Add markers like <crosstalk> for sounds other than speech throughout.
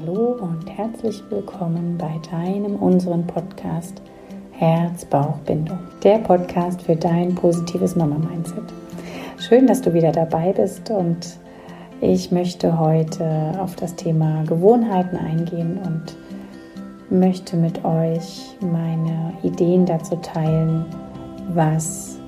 Hallo und herzlich willkommen bei deinem, unseren Podcast Herz-Bauch-Bindung. Der Podcast für dein positives Mama-Mindset. Schön, dass du wieder dabei bist und ich möchte heute auf das Thema Gewohnheiten eingehen und möchte mit euch meine Ideen dazu teilen, was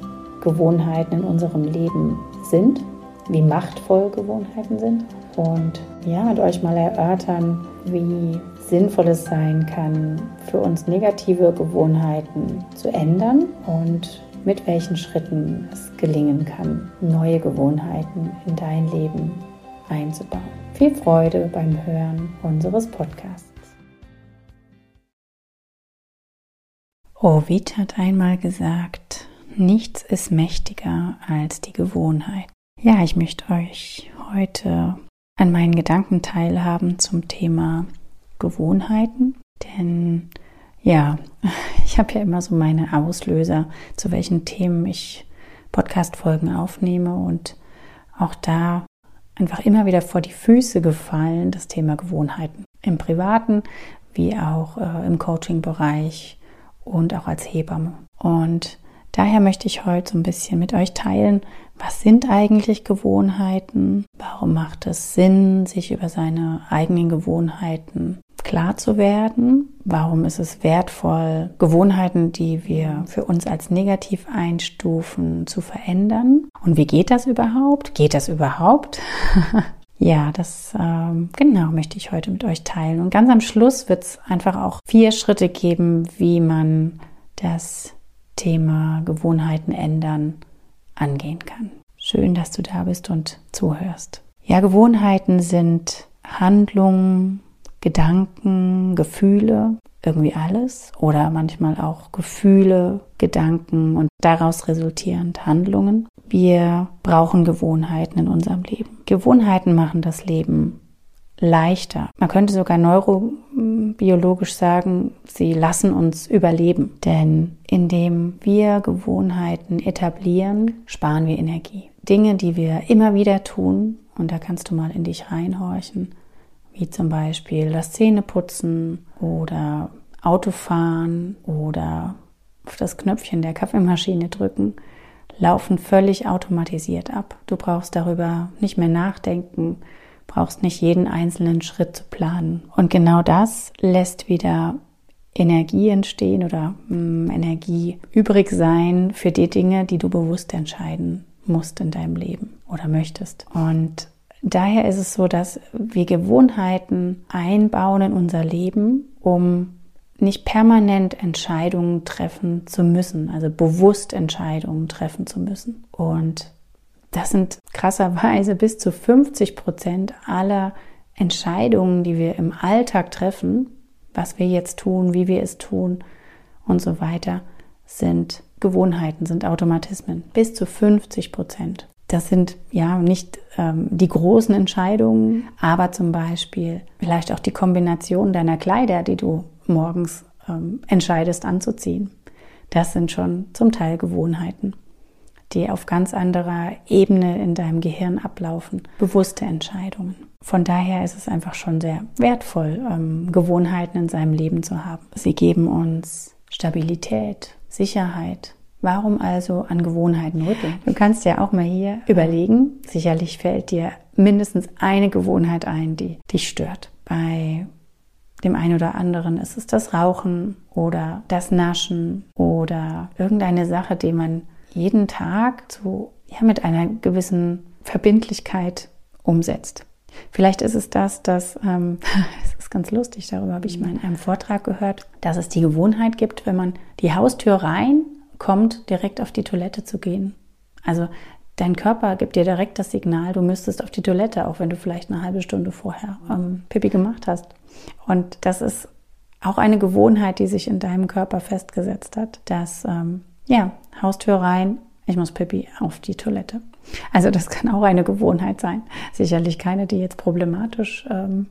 Gewohnheiten in unserem Leben sind, wie machtvoll Gewohnheiten sind und ja, mit euch mal erörtern, wie sinnvoll es sein kann, für uns negative Gewohnheiten zu ändern und mit welchen Schritten es gelingen kann, neue Gewohnheiten in dein Leben einzubauen. Viel Freude beim Hören unseres Podcasts. Ovid hat einmal gesagt, nichts ist mächtiger als die Gewohnheit. Ja, ich möchte euch heute an meinen Gedanken teilhaben zum Thema Gewohnheiten. Denn ja, <laughs> ich habe ja immer so meine Auslöser, zu welchen Themen ich Podcast-Folgen aufnehme und auch da einfach immer wieder vor die Füße gefallen, das Thema Gewohnheiten. Im Privaten wie auch äh, im Coaching-Bereich und auch als Hebamme. Und daher möchte ich heute so ein bisschen mit euch teilen, was sind eigentlich Gewohnheiten? Warum macht es Sinn, sich über seine eigenen Gewohnheiten klar zu werden? Warum ist es wertvoll, Gewohnheiten, die wir für uns als negativ einstufen, zu verändern? Und wie geht das überhaupt? Geht das überhaupt? <laughs> ja, das ähm, genau möchte ich heute mit euch teilen. Und ganz am Schluss wird es einfach auch vier Schritte geben, wie man das Thema Gewohnheiten ändern angehen kann. Schön, dass du da bist und zuhörst. Ja, Gewohnheiten sind Handlungen, Gedanken, Gefühle, irgendwie alles oder manchmal auch Gefühle, Gedanken und daraus resultierend Handlungen. Wir brauchen Gewohnheiten in unserem Leben. Gewohnheiten machen das Leben leichter. Man könnte sogar neurobiologisch sagen, sie lassen uns überleben. Denn indem wir Gewohnheiten etablieren, sparen wir Energie. Dinge, die wir immer wieder tun, und da kannst du mal in dich reinhorchen, wie zum Beispiel das Zähneputzen oder Autofahren oder auf das Knöpfchen der Kaffeemaschine drücken, laufen völlig automatisiert ab. Du brauchst darüber nicht mehr nachdenken, brauchst nicht jeden einzelnen Schritt zu planen. Und genau das lässt wieder Energie entstehen oder mh, hm, Energie übrig sein für die Dinge, die du bewusst entscheiden musst in deinem Leben oder möchtest. Und daher ist es so, dass wir Gewohnheiten einbauen in unser Leben, um nicht permanent Entscheidungen treffen zu müssen, also bewusst Entscheidungen treffen zu müssen. Und das sind krasserweise bis zu 50 Prozent aller Entscheidungen, die wir im Alltag treffen, was wir jetzt tun, wie wir es tun und so weiter, sind Gewohnheiten, sind Automatismen. Bis zu 50 Prozent. Das sind ja nicht ähm, die großen Entscheidungen, aber zum Beispiel vielleicht auch die Kombination deiner Kleider, die du morgens ähm, entscheidest anzuziehen. Das sind schon zum Teil Gewohnheiten die auf ganz anderer Ebene in deinem Gehirn ablaufen. Bewusste Entscheidungen. Von daher ist es einfach schon sehr wertvoll, ähm, Gewohnheiten in seinem Leben zu haben. Sie geben uns Stabilität, Sicherheit. Warum also an Gewohnheiten rütteln? Du kannst ja auch mal hier überlegen. Sicherlich fällt dir mindestens eine Gewohnheit ein, die dich stört. Bei dem einen oder anderen ist es das Rauchen oder das Naschen oder irgendeine Sache, die man jeden Tag so ja, mit einer gewissen Verbindlichkeit umsetzt. Vielleicht ist es das, dass, ähm, <laughs> es ist ganz lustig, darüber habe ich mal in einem Vortrag gehört, dass es die Gewohnheit gibt, wenn man die Haustür reinkommt, direkt auf die Toilette zu gehen. Also dein Körper gibt dir direkt das Signal, du müsstest auf die Toilette, auch wenn du vielleicht eine halbe Stunde vorher ähm, Pipi gemacht hast. Und das ist auch eine Gewohnheit, die sich in deinem Körper festgesetzt hat, dass ähm, ja, Haustür rein, ich muss Pippi auf die Toilette. Also das kann auch eine Gewohnheit sein. Sicherlich keine, die jetzt problematisch ähm,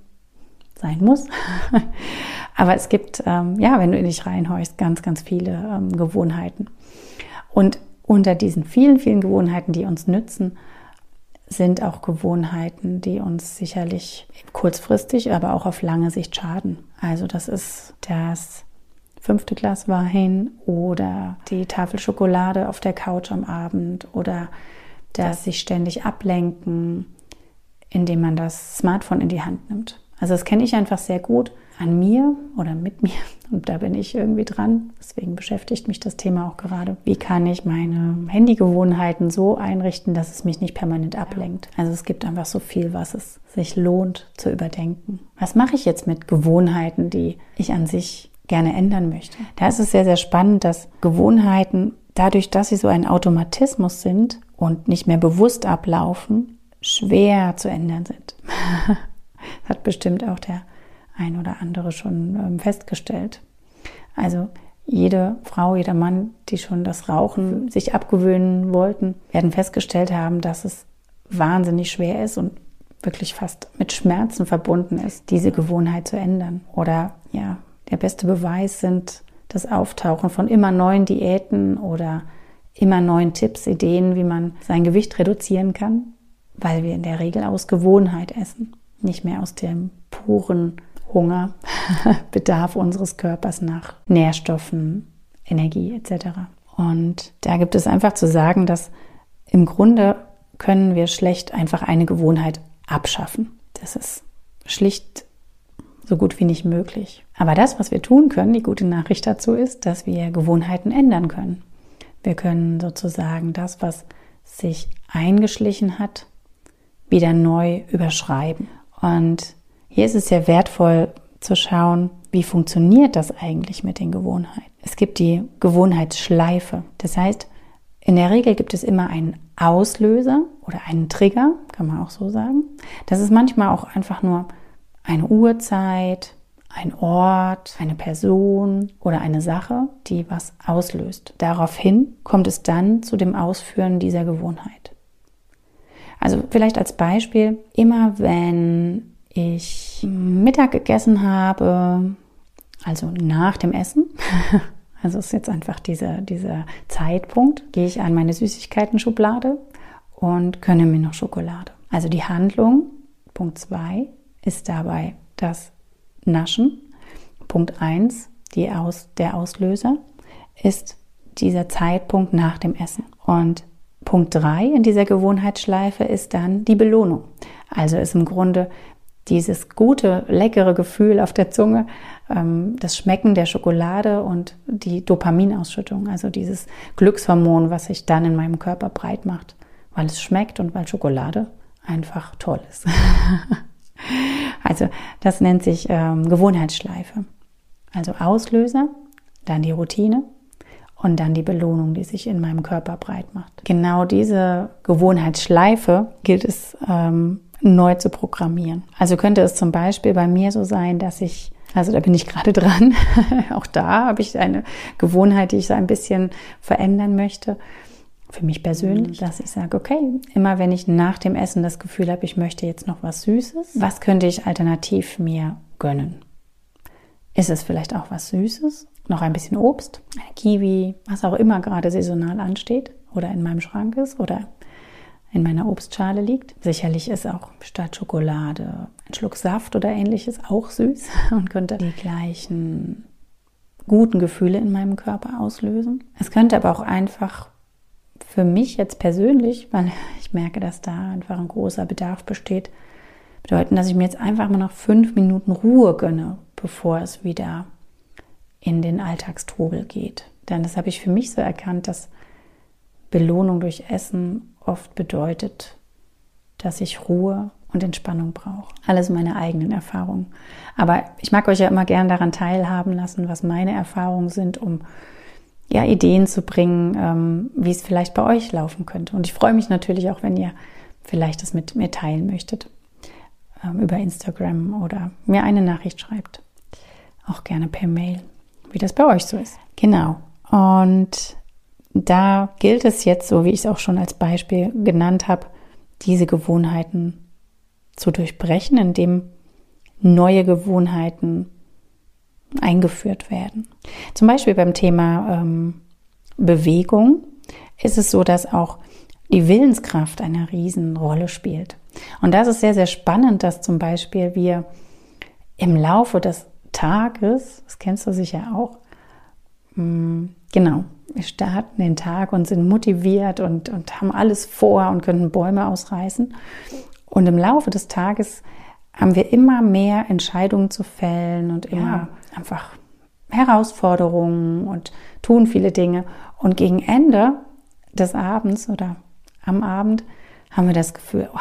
sein muss. <laughs> Aber es gibt, ähm, ja, wenn du in dich reinhorchst, ganz, ganz viele ähm, Gewohnheiten. Und unter diesen vielen, vielen Gewohnheiten, die uns nützen, sind auch Gewohnheiten, die uns sicherlich kurzfristig, aber auch auf lange Sicht schaden. Also das ist das fünfte Glas Wein oder die Tafel Schokolade auf der Couch am Abend oder das sich ständig ablenken, indem man das Smartphone in die Hand nimmt. Also das kenne ich einfach sehr gut an mir oder mit <laughs> mir. Und da bin ich irgendwie dran. Deswegen beschäftigt mich das Thema auch gerade. Wie kann ich meine Handygewohnheiten so einrichten, dass es mich nicht permanent ablenkt? Also es gibt einfach so viel, was es sich lohnt zu überdenken. Was mache ich jetzt mit Gewohnheiten, die ich an sich gerne ändern möchte? Da ist es sehr, sehr spannend, dass Gewohnheiten dadurch, dass sie so ein Automatismus sind und nicht mehr bewusst ablaufen, schwer zu ändern sind. <laughs> hat bestimmt auch der ein oder andere schon ähm, festgestellt. Also jede Frau, jeder Mann, die schon das Rauchen sich abgewöhnen wollten, werden festgestellt haben, dass es wahnsinnig schwer ist und wirklich fast mit Schmerzen verbunden ist, diese Gewohnheit zu ändern. Oder ja, der beste Beweis sind das Auftauchen von immer neuen Diäten oder immer neuen Tipps, Ideen, wie man sein Gewicht reduzieren kann, weil wir in der Regel aus Gewohnheit essen, nicht mehr aus dem puren Hunger, <laughs> Bedarf unseres Körpers nach Nährstoffen, Energie etc. Und da gibt es einfach zu sagen, dass im Grunde können wir schlecht einfach eine Gewohnheit abschaffen. Das ist schlicht so gut wie nicht möglich. Aber das, was wir tun können, die gute Nachricht dazu ist, dass wir Gewohnheiten ändern können. Wir können sozusagen das, was sich eingeschlichen hat, wieder neu überschreiben. Und hier ist es sehr wertvoll zu schauen, wie funktioniert das eigentlich mit den Gewohnheiten. Es gibt die Gewohnheitsschleife. Das heißt, in der Regel gibt es immer einen Auslöser oder einen Trigger, kann man auch so sagen. Das ist manchmal auch einfach nur eine Uhrzeit, ein Ort, eine Person oder eine Sache, die was auslöst. Daraufhin kommt es dann zu dem Ausführen dieser Gewohnheit. Also vielleicht als Beispiel, immer wenn ich Mittag gegessen habe, also nach dem Essen, <laughs> also ist jetzt einfach dieser, dieser Zeitpunkt, gehe ich an meine Süßigkeiten-Schublade und gönne mir noch Schokolade. Also die Handlung, Punkt 2, ist dabei das Naschen. Punkt 1, Aus, der Auslöser, ist dieser Zeitpunkt nach dem Essen. Und Punkt 3 in dieser Gewohnheitsschleife ist dann die Belohnung. Also ist im Grunde dieses gute, leckere Gefühl auf der Zunge, ähm, das Schmecken der Schokolade und die Dopaminausschüttung, also dieses Glückshormon, was sich dann in meinem Körper breit macht, weil es schmeckt und weil Schokolade einfach toll ist. <laughs> also das nennt sich ähm, Gewohnheitsschleife. Also Auslöser, dann die Routine und dann die Belohnung, die sich in meinem Körper breit macht. Genau diese Gewohnheitsschleife gilt es ähm, neu zu programmieren. Also könnte es zum Beispiel bei mir so sein, dass ich, also da bin ich gerade <laughs> dran, auch da habe ich eine Gewohnheit, die ich so ein bisschen verändern möchte. Für mich persönlich, mhm. dass ich sage, okay, immer wenn ich nach dem Essen das Gefühl habe, ich möchte jetzt noch was Süßes, was könnte ich alternativ mir gönnen? Ist es vielleicht auch was Süßes? Noch ein bisschen Obst, eine Kiwi, was auch immer gerade saisonal ansteht oder in meinem Schrank ist oder in meiner Obstschale liegt. Sicherlich ist auch statt Schokolade ein Schluck Saft oder ähnliches auch süß <laughs> und könnte die gleichen guten Gefühle in meinem Körper auslösen. Es könnte aber auch einfach für mich jetzt persönlich, weil ich merke, dass da einfach ein großer Bedarf besteht, bedeuten, dass ich mir jetzt einfach mal noch fünf Minuten Ruhe gönne, bevor es wieder in den Alltagstrubel geht. Denn das habe ich für mich so erkannt, dass Belohnung durch Essen oft bedeutet, dass ich Ruhe und Entspannung brauche. Alles meine eigenen Erfahrungen. Aber ich mag euch ja immer gern daran teilhaben lassen, was meine Erfahrungen sind, um ja Ideen zu bringen, ähm, wie es vielleicht bei euch laufen könnte. Und ich freue mich natürlich auch, wenn ihr vielleicht das mit mir teilen möchtet ähm, über Instagram oder mir eine Nachricht schreibt. Auch gerne per Mail, wie das bei euch so ist. Genau. Und da gilt es jetzt, so wie ich es auch schon als Beispiel genannt habe, diese Gewohnheiten zu durchbrechen, indem neue Gewohnheiten eingeführt werden. Zum Beispiel beim Thema ähm, Bewegung ist es so, dass auch die Willenskraft eine Riesenrolle spielt. Und das ist sehr, sehr spannend, dass zum Beispiel wir im Laufe des Tages, das kennst du sicher auch, hm, genau, wir starten den Tag und sind motiviert und, und haben alles vor und können Bäume ausreißen. Und im Laufe des Tages haben wir immer mehr Entscheidungen zu fällen und immer. Einfach Herausforderungen und tun viele Dinge. Und gegen Ende des Abends oder am Abend haben wir das Gefühl, oh,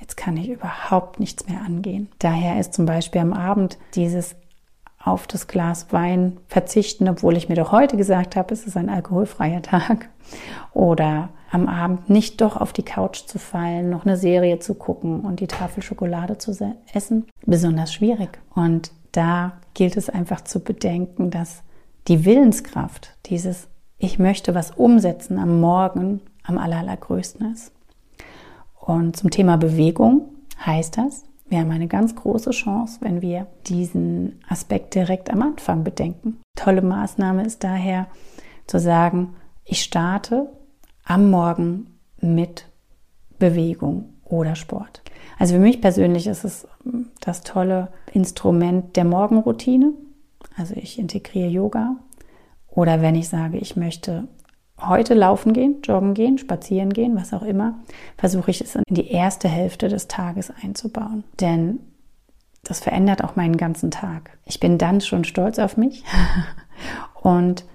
jetzt kann ich überhaupt nichts mehr angehen. Daher ist zum Beispiel am Abend dieses auf das Glas Wein verzichten, obwohl ich mir doch heute gesagt habe, es ist ein alkoholfreier Tag. Oder am Abend nicht doch auf die Couch zu fallen, noch eine Serie zu gucken und die Tafel Schokolade zu essen, besonders schwierig. Und da gilt es einfach zu bedenken, dass die Willenskraft, dieses Ich möchte was umsetzen am Morgen am allergrößten ist. Und zum Thema Bewegung heißt das, wir haben eine ganz große Chance, wenn wir diesen Aspekt direkt am Anfang bedenken. Tolle Maßnahme ist daher zu sagen, ich starte am Morgen mit Bewegung oder Sport. Also für mich persönlich ist es das tolle Instrument der Morgenroutine. Also ich integriere Yoga. Oder wenn ich sage, ich möchte heute laufen gehen, joggen gehen, spazieren gehen, was auch immer, versuche ich es in die erste Hälfte des Tages einzubauen. Denn das verändert auch meinen ganzen Tag. Ich bin dann schon stolz auf mich <laughs> und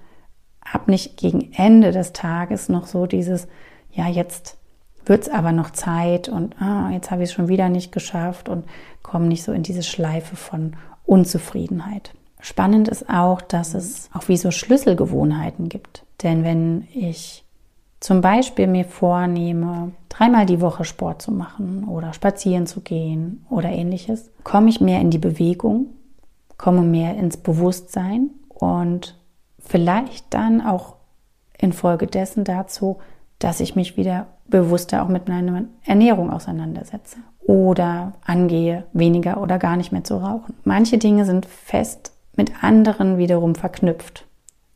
habe nicht gegen Ende des Tages noch so dieses, ja, jetzt wird es aber noch Zeit und ah, jetzt habe ich es schon wieder nicht geschafft und komme nicht so in diese Schleife von Unzufriedenheit. Spannend ist auch, dass es auch wie so Schlüsselgewohnheiten gibt. Denn wenn ich zum Beispiel mir vornehme, dreimal die Woche Sport zu machen oder spazieren zu gehen oder ähnliches, komme ich mehr in die Bewegung, komme mehr ins Bewusstsein und vielleicht dann auch infolgedessen dazu, dass ich mich wieder bewusster auch mit meiner Ernährung auseinandersetze oder angehe, weniger oder gar nicht mehr zu rauchen. Manche Dinge sind fest mit anderen wiederum verknüpft.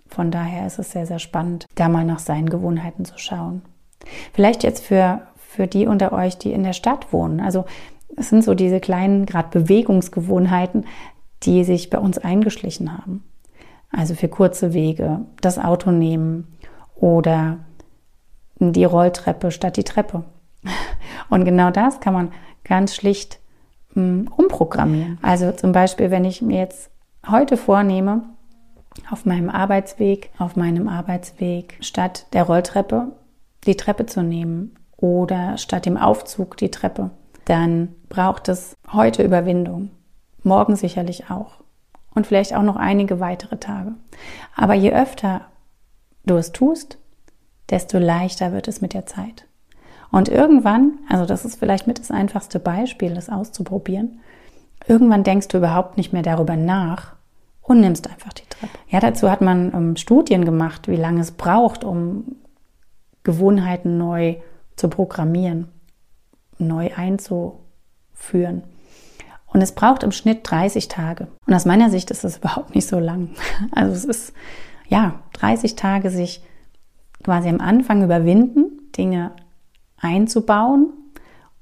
Von daher ist es sehr, sehr spannend, da mal nach seinen Gewohnheiten zu schauen. Vielleicht jetzt für, für die unter euch, die in der Stadt wohnen. Also es sind so diese kleinen, gerade Bewegungsgewohnheiten, die sich bei uns eingeschlichen haben. Also für kurze Wege, das Auto nehmen oder die Rolltreppe statt die Treppe. Und genau das kann man ganz schlicht hm, umprogrammieren. Also zum Beispiel, wenn ich mir jetzt heute vornehme, auf meinem Arbeitsweg, auf meinem Arbeitsweg statt der Rolltreppe die Treppe zu nehmen oder statt dem Aufzug die Treppe, dann braucht es heute Überwindung. Morgen sicherlich auch. Und vielleicht auch noch einige weitere Tage. Aber je öfter du es tust, desto leichter wird es mit der Zeit. Und irgendwann, also das ist vielleicht mit das einfachste Beispiel, das auszuprobieren, irgendwann denkst du überhaupt nicht mehr darüber nach, und nimmst einfach die Treppe. Ja, dazu hat man ähm, Studien gemacht, wie lange es braucht, um Gewohnheiten neu zu programmieren, neu einzuführen. Und es braucht im Schnitt 30 Tage. Und aus meiner Sicht ist das <laughs> überhaupt nicht so lang. Also es ist, ja, 30 Tage sich quasi am Anfang überwinden, Dinge einzubauen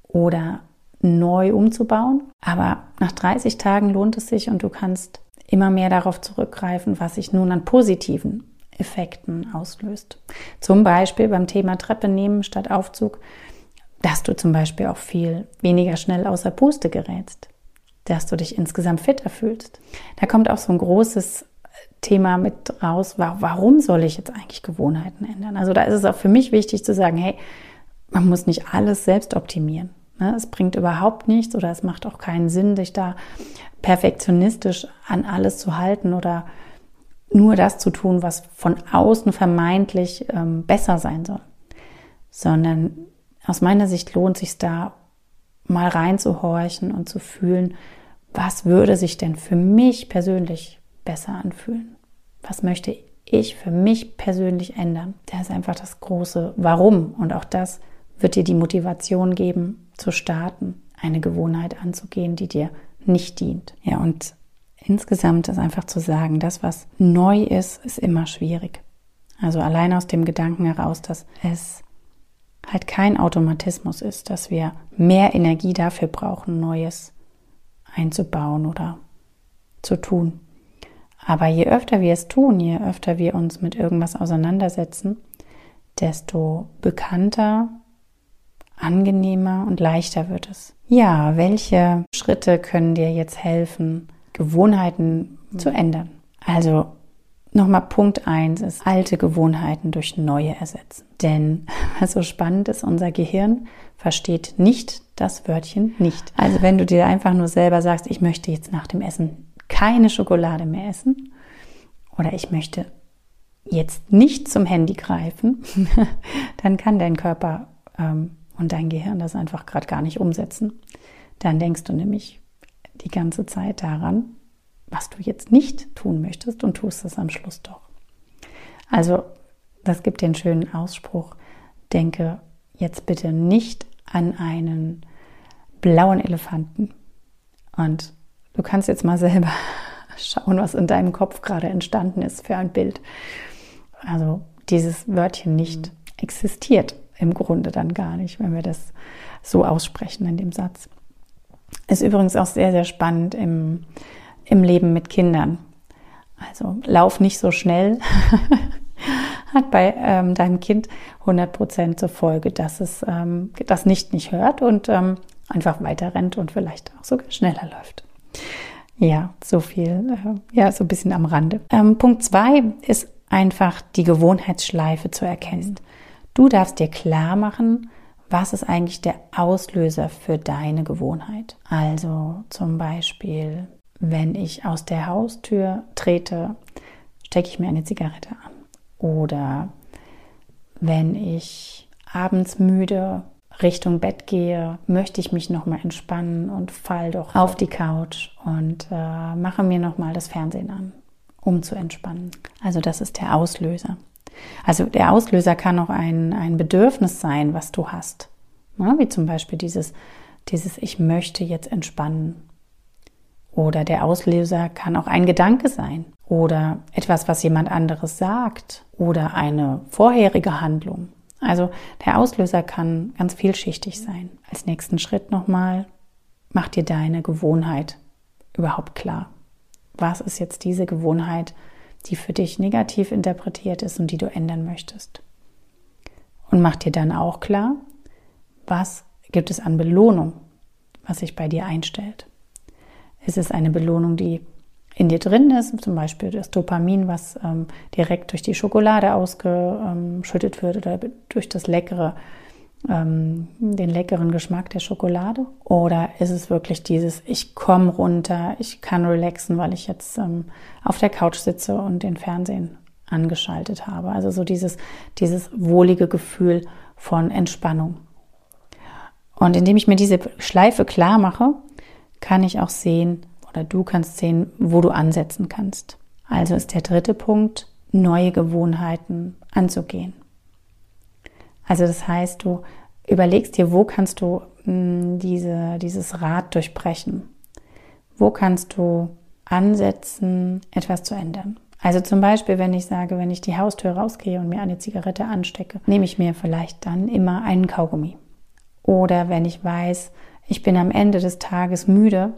oder neu umzubauen. Aber nach 30 Tagen lohnt es sich und du kannst immer mehr darauf zurückgreifen, was sich nun an positiven Effekten auslöst. Zum Beispiel beim Thema Treppe nehmen statt Aufzug, dass du zum Beispiel auch viel weniger schnell außer Puste gerätst, dass du dich insgesamt fitter fühlst. Da kommt auch so ein großes Thema mit raus, warum soll ich jetzt eigentlich Gewohnheiten ändern? Also da ist es auch für mich wichtig zu sagen, hey, man muss nicht alles selbst optimieren. Ne? Es bringt überhaupt nichts oder es macht auch keinen Sinn, sich da perfektionistisch an alles zu halten oder nur das zu tun, was von außen vermeintlich ähm, besser sein soll. Sondern aus meiner Sicht lohnt sich da mal reinzuhorchen und zu fühlen, was würde sich denn für mich persönlich besser anfühlen? Was möchte ich für mich persönlich ändern? Das ist einfach das große Warum. Und auch das wird dir die Motivation geben, zu starten, eine Gewohnheit anzugehen, die dir nicht dient. Ja, und insgesamt ist einfach zu sagen, das, was neu ist, ist immer schwierig. Also allein aus dem Gedanken heraus, dass es halt kein Automatismus ist, dass wir mehr Energie dafür brauchen, Neues einzubauen oder zu tun. Aber je öfter wir es tun, je öfter wir uns mit irgendwas auseinandersetzen, desto bekannter, angenehmer und leichter wird es. Ja, welche Schritte können dir jetzt helfen, Gewohnheiten zu ändern? Also Nochmal Punkt eins ist alte Gewohnheiten durch neue ersetzen. Denn <laughs> was so spannend ist, unser Gehirn versteht nicht das Wörtchen nicht. Also wenn du dir einfach nur selber sagst, ich möchte jetzt nach dem Essen keine Schokolade mehr essen oder ich möchte jetzt nicht zum Handy greifen, <laughs> dann kann dein Körper ähm, und dein Gehirn das einfach gerade gar nicht umsetzen. Dann denkst du nämlich die ganze Zeit daran, was du jetzt nicht tun möchtest und tust es am Schluss doch. Also, das gibt den schönen Ausspruch, denke jetzt bitte nicht an einen blauen Elefanten. Und du kannst jetzt mal selber schauen, was in deinem Kopf gerade entstanden ist für ein Bild. Also dieses Wörtchen nicht existiert im Grunde dann gar nicht, wenn wir das so aussprechen in dem Satz. Ist übrigens auch sehr, sehr spannend im im Leben mit Kindern. Also lauf nicht so schnell, <laughs> hat bei ähm, deinem Kind 100 Prozent zur Folge, dass es ähm, das nicht nicht hört und ähm, einfach weiter rennt und vielleicht auch sogar schneller läuft. Ja, so viel, äh, ja, so ein bisschen am Rande. Ähm, Punkt zwei ist einfach die Gewohnheitsschleife zu erkennen. Du darfst dir klar machen, was ist eigentlich der Auslöser für deine Gewohnheit. Also zum Beispiel wenn ich aus der Haustür trete, stecke ich mir eine Zigarette an. Oder wenn ich abends müde Richtung Bett gehe, möchte ich mich nochmal entspannen und fall doch auf die Couch und äh, mache mir nochmal das Fernsehen an, um zu entspannen. Also das ist der Auslöser. Also der Auslöser kann auch ein, ein Bedürfnis sein, was du hast. Ja, wie zum Beispiel dieses, dieses Ich möchte jetzt entspannen oder der Auslöser kann auch ein Gedanke sein oder etwas, was jemand anderes sagt oder eine vorherige Handlung. Also der Auslöser kann ganz vielschichtig sein. Als nächsten Schritt nochmal, mach dir deine Gewohnheit überhaupt klar. Was ist jetzt diese Gewohnheit, die für dich negativ interpretiert ist und die du ändern möchtest? Und mach dir dann auch klar, was gibt es an Belohnung, was sich bei dir einstellt. Ist es eine Belohnung, die in dir drin ist, zum Beispiel das Dopamin, was ähm, direkt durch die Schokolade ausgeschüttet wird oder durch das leckere, ähm, den leckeren Geschmack der Schokolade? Oder ist es wirklich dieses, ich komme runter, ich kann relaxen, weil ich jetzt ähm, auf der Couch sitze und den Fernsehen angeschaltet habe? Also so dieses, dieses wohlige Gefühl von Entspannung. Und indem ich mir diese Schleife klar mache, kann ich auch sehen oder du kannst sehen, wo du ansetzen kannst. Also ist der dritte Punkt, neue Gewohnheiten anzugehen. Also das heißt, du überlegst dir, wo kannst du hm, diese, dieses Rad durchbrechen? Wo kannst du ansetzen, etwas zu ändern? Also zum Beispiel, wenn ich sage, wenn ich die Haustür rausgehe und mir eine Zigarette anstecke, nehme ich mir vielleicht dann immer einen Kaugummi. Oder wenn ich weiß, ich bin am Ende des Tages müde.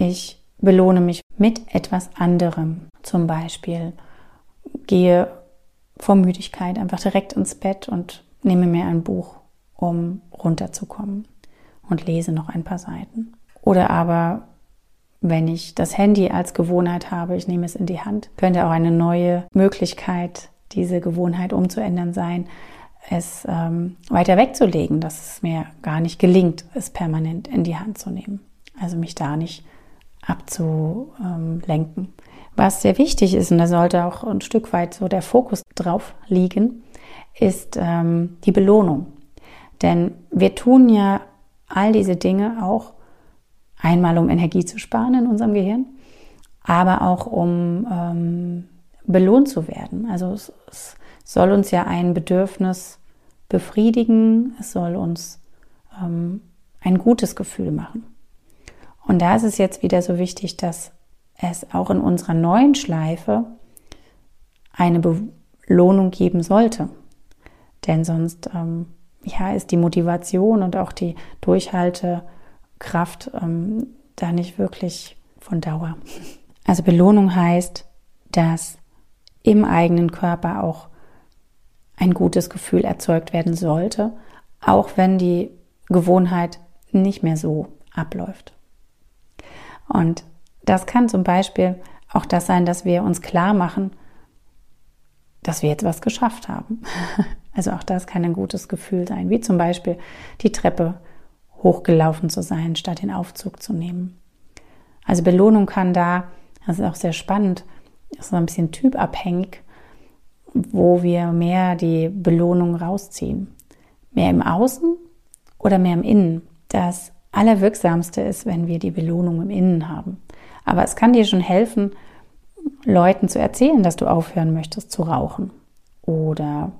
Ich belohne mich mit etwas anderem. Zum Beispiel gehe vor Müdigkeit einfach direkt ins Bett und nehme mir ein Buch, um runterzukommen und lese noch ein paar Seiten. Oder aber, wenn ich das Handy als Gewohnheit habe, ich nehme es in die Hand, könnte auch eine neue Möglichkeit, diese Gewohnheit umzuändern sein, es ähm, weiter wegzulegen, dass es mir gar nicht gelingt, es permanent in die Hand zu nehmen. Also mich da nicht abzulenken. Was sehr wichtig ist, und da sollte auch ein Stück weit so der Fokus drauf liegen, ist ähm, die Belohnung. Denn wir tun ja all diese Dinge auch einmal, um Energie zu sparen in unserem Gehirn, aber auch um ähm, belohnt zu werden. Also es, es soll uns ja ein Bedürfnis befriedigen, es soll uns ähm, ein gutes Gefühl machen. Und da ist es jetzt wieder so wichtig, dass es auch in unserer neuen Schleife eine Belohnung geben sollte. Denn sonst ähm, ja, ist die Motivation und auch die Durchhaltekraft ähm, da nicht wirklich von Dauer. Also Belohnung heißt, dass im eigenen Körper auch ein gutes Gefühl erzeugt werden sollte, auch wenn die Gewohnheit nicht mehr so abläuft. Und das kann zum Beispiel auch das sein, dass wir uns klar machen, dass wir jetzt was geschafft haben. <laughs> Also auch das kann ein gutes Gefühl sein, wie zum Beispiel die Treppe hochgelaufen zu sein, statt den Aufzug zu nehmen. Also Belohnung kann da, das ist auch sehr spannend, ist so ein bisschen typabhängig, wo wir mehr die Belohnung rausziehen. Mehr im Außen oder mehr im Innen. Das Allerwirksamste ist, wenn wir die Belohnung im Innen haben. Aber es kann dir schon helfen, Leuten zu erzählen, dass du aufhören möchtest zu rauchen. Oder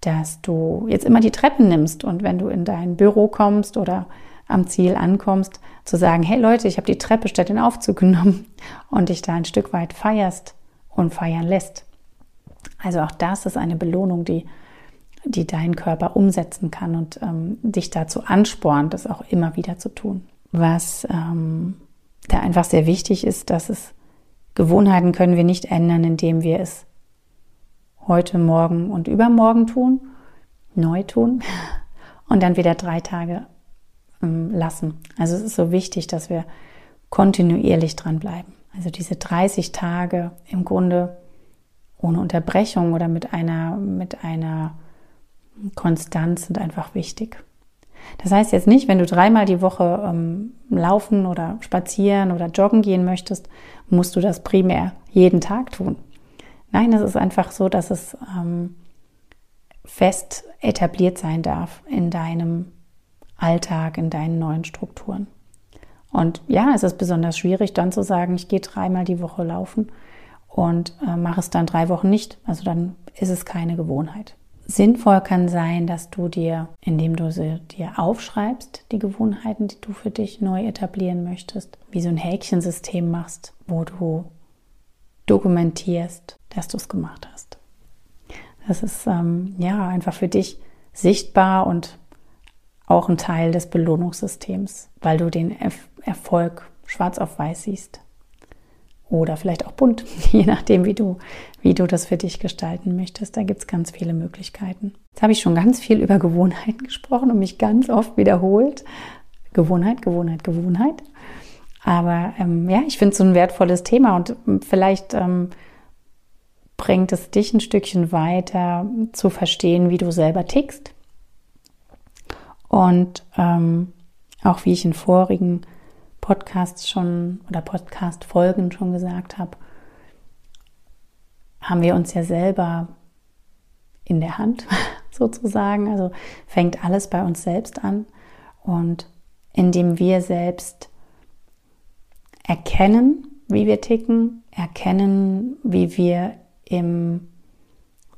dass du jetzt immer die Treppen nimmst und wenn du in dein Büro kommst oder am Ziel ankommst, zu sagen, hey Leute, ich habe die Treppe statt den Aufzug <laughs> genommen und dich da ein Stück weit feierst und feiern lässt. Also auch das ist eine Belohnung, die, die dein Körper umsetzen kann und ähm, dich dazu anspornt, das auch immer wieder zu tun. Was ähm, da einfach sehr wichtig ist, dass es Gewohnheiten können wir nicht ändern, indem wir es heute, morgen und übermorgen tun, neu tun <laughs> und dann wieder drei Tage ähm, lassen. Also es ist so wichtig, dass wir kontinuierlich dranbleiben. Also diese 30 Tage im Grunde ohne Unterbrechung oder mit einer, mit einer Konstanz sind einfach wichtig. Das heißt jetzt nicht, wenn du dreimal die Woche ähm, laufen oder spazieren oder joggen gehen möchtest, musst du das primär jeden Tag tun. Nein, es ist einfach so, dass es ähm, fest etabliert sein darf in deinem Alltag, in deinen neuen Strukturen. Und ja, es ist besonders schwierig, dann zu sagen, ich gehe dreimal die Woche laufen und äh, mache es dann drei Wochen nicht. Also dann ist es keine Gewohnheit. Sinnvoll kann sein, dass du dir, indem du sie dir aufschreibst, die Gewohnheiten, die du für dich neu etablieren möchtest, wie so ein Häkchensystem machst, wo du dokumentierst, dass du es gemacht hast. Das ist ähm, ja einfach für dich sichtbar und auch ein Teil des Belohnungssystems, weil du den Erfolg schwarz auf weiß siehst. Oder vielleicht auch bunt, <laughs> je nachdem, wie du, wie du das für dich gestalten möchtest. Da gibt es ganz viele Möglichkeiten. Jetzt habe ich schon ganz viel über Gewohnheiten gesprochen und mich ganz oft wiederholt. Gewohnheit, Gewohnheit, Gewohnheit. Aber ähm, ja, ich finde es so ein wertvolles Thema und ähm, vielleicht ähm, bringt es dich ein Stückchen weiter zu verstehen, wie du selber tickst. Und ähm, auch wie ich in vorigen Podcasts schon oder Podcast-Folgen schon gesagt habe, haben wir uns ja selber in der Hand <laughs> sozusagen. Also fängt alles bei uns selbst an. Und indem wir selbst erkennen, wie wir ticken, erkennen, wie wir im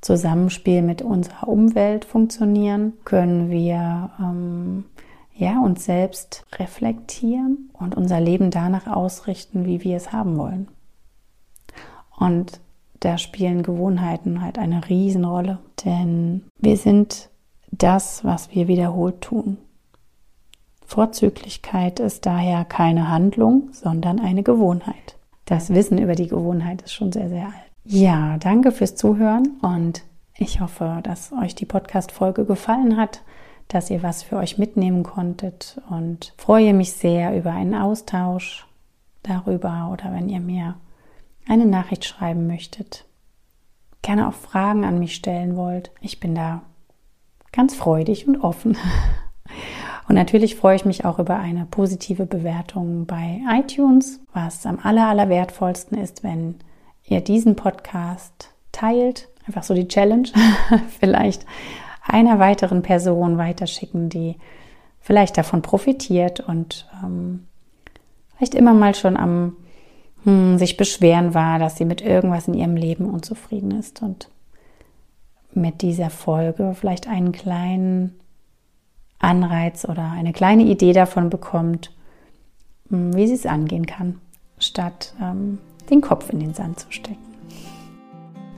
Zusammenspiel mit unserer Umwelt funktionieren, können wir ähm, ja, uns selbst reflektieren und unser Leben danach ausrichten, wie wir es haben wollen. Und da spielen Gewohnheiten halt eine Riesenrolle, denn wir sind das, was wir wiederholt tun. Vorzüglichkeit ist daher keine Handlung, sondern eine Gewohnheit. Das Wissen über die Gewohnheit ist schon sehr, sehr alt. Ja, danke fürs Zuhören und ich hoffe, dass euch die Podcast-Folge gefallen hat, dass ihr was für euch mitnehmen konntet und freue mich sehr über einen Austausch darüber oder wenn ihr mir eine Nachricht schreiben möchtet. Gerne auch Fragen an mich stellen wollt. Ich bin da ganz freudig und offen. <laughs> Und natürlich freue ich mich auch über eine positive Bewertung bei iTunes, was am aller, aller wertvollsten ist, wenn ihr diesen Podcast teilt. Einfach so die Challenge. <laughs> Vielleicht einer weiteren Person weiterschicken, die vielleicht davon profitiert und ähm, vielleicht immer mal schon am hm, sich beschweren war, dass sie mit irgendwas in ihrem Leben unzufrieden ist und mit dieser Folge vielleicht einen kleinen Anreiz oder eine kleine Idee davon bekommt, hm, wie sie es angehen kann, statt ähm, den Kopf in den Sand zu stecken.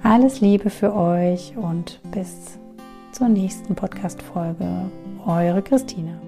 Alles Liebe für euch und bis zur nächsten Podcast-Folge. Eure Christina.